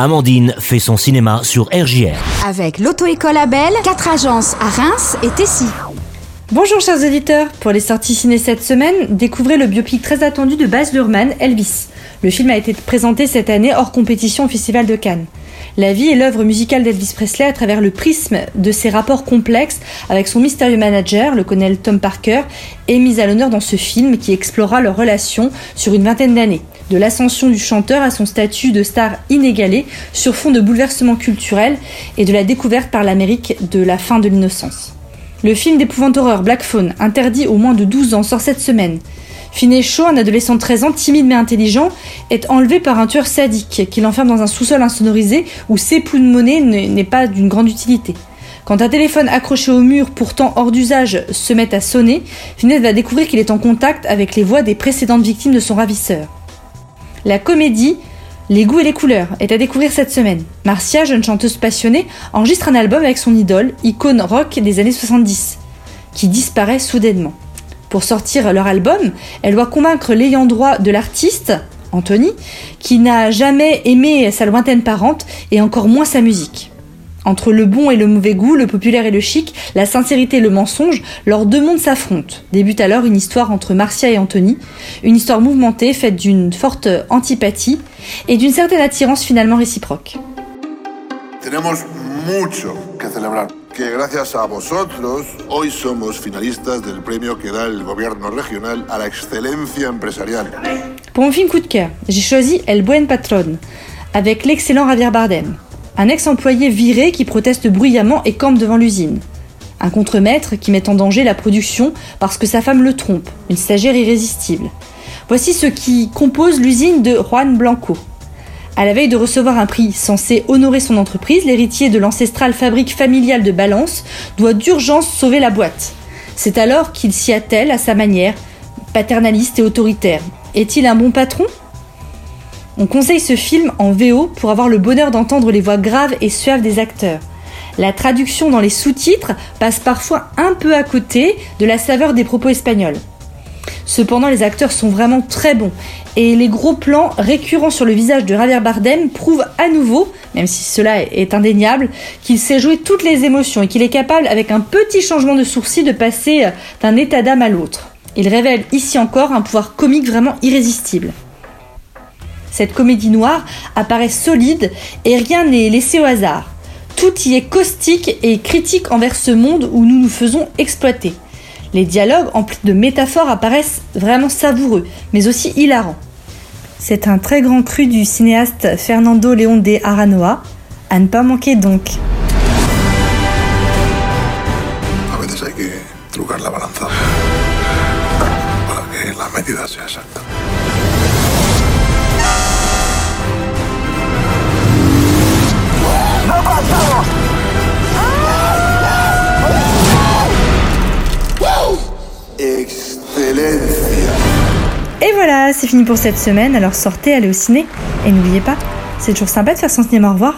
Amandine fait son cinéma sur RJR. Avec l'auto-école Abel, quatre agences à Reims et Tessy. Bonjour chers auditeurs, pour les sorties ciné cette semaine, découvrez le biopic très attendu de Baz Luhrmann, Elvis. Le film a été présenté cette année hors compétition au Festival de Cannes. La vie et l'œuvre musicale d'Elvis Presley à travers le prisme de ses rapports complexes avec son mystérieux manager, le colonel Tom Parker, est mise à l'honneur dans ce film qui explorera leur relation sur une vingtaine d'années, de l'ascension du chanteur à son statut de star inégalé sur fond de bouleversements culturels et de la découverte par l'Amérique de la fin de l'innocence. Le film d'épouvante horreur Black Phone, interdit aux moins de 12 ans, sort cette semaine. Finet Shaw, un adolescent de 13 ans, timide mais intelligent, est enlevé par un tueur sadique qui l'enferme dans un sous-sol insonorisé où ses de monnaie n'est pas d'une grande utilité. Quand un téléphone accroché au mur, pourtant hors d'usage, se met à sonner, Finet va découvrir qu'il est en contact avec les voix des précédentes victimes de son ravisseur. La comédie les goûts et les couleurs est à découvrir cette semaine. Marcia, jeune chanteuse passionnée, enregistre un album avec son idole, icône rock des années 70, qui disparaît soudainement. Pour sortir leur album, elle doit convaincre l'ayant droit de l'artiste, Anthony, qui n'a jamais aimé sa lointaine parente et encore moins sa musique. Entre le bon et le mauvais goût, le populaire et le chic, la sincérité et le mensonge, leurs deux mondes s'affrontent. Débute alors une histoire entre Marcia et Anthony, une histoire mouvementée faite d'une forte antipathie et d'une certaine attirance finalement réciproque. Tenemos mucho que celebrar. Que gracias a vosotros, hoy somos finalistas del premio que da el gobierno regional a la excelencia empresarial. Pour mon film coup de cœur, j'ai choisi El Buen Patron, avec l'excellent Javier Bardem un ex-employé viré qui proteste bruyamment et campe devant l'usine. Un contremaître qui met en danger la production parce que sa femme le trompe, une stagiaire irrésistible. Voici ce qui compose l'usine de Juan Blanco. À la veille de recevoir un prix censé honorer son entreprise, l'héritier de l'ancestrale fabrique familiale de Balance doit d'urgence sauver la boîte. C'est alors qu'il s'y attelle à sa manière, paternaliste et autoritaire. Est-il un bon patron? On conseille ce film en VO pour avoir le bonheur d'entendre les voix graves et suaves des acteurs. La traduction dans les sous-titres passe parfois un peu à côté de la saveur des propos espagnols. Cependant, les acteurs sont vraiment très bons et les gros plans récurrents sur le visage de Javier Bardem prouvent à nouveau, même si cela est indéniable, qu'il sait jouer toutes les émotions et qu'il est capable, avec un petit changement de sourcil, de passer d'un état d'âme à l'autre. Il révèle ici encore un pouvoir comique vraiment irrésistible. Cette comédie noire apparaît solide et rien n'est laissé au hasard. Tout y est caustique et critique envers ce monde où nous nous faisons exploiter. Les dialogues emplis de métaphores apparaissent vraiment savoureux, mais aussi hilarants. C'est un très grand cru du cinéaste Fernando León de Aranoa, à ne pas manquer donc. Voilà, c'est fini pour cette semaine, alors sortez, allez au ciné. Et n'oubliez pas, c'est toujours sympa de faire son cinéma au revoir.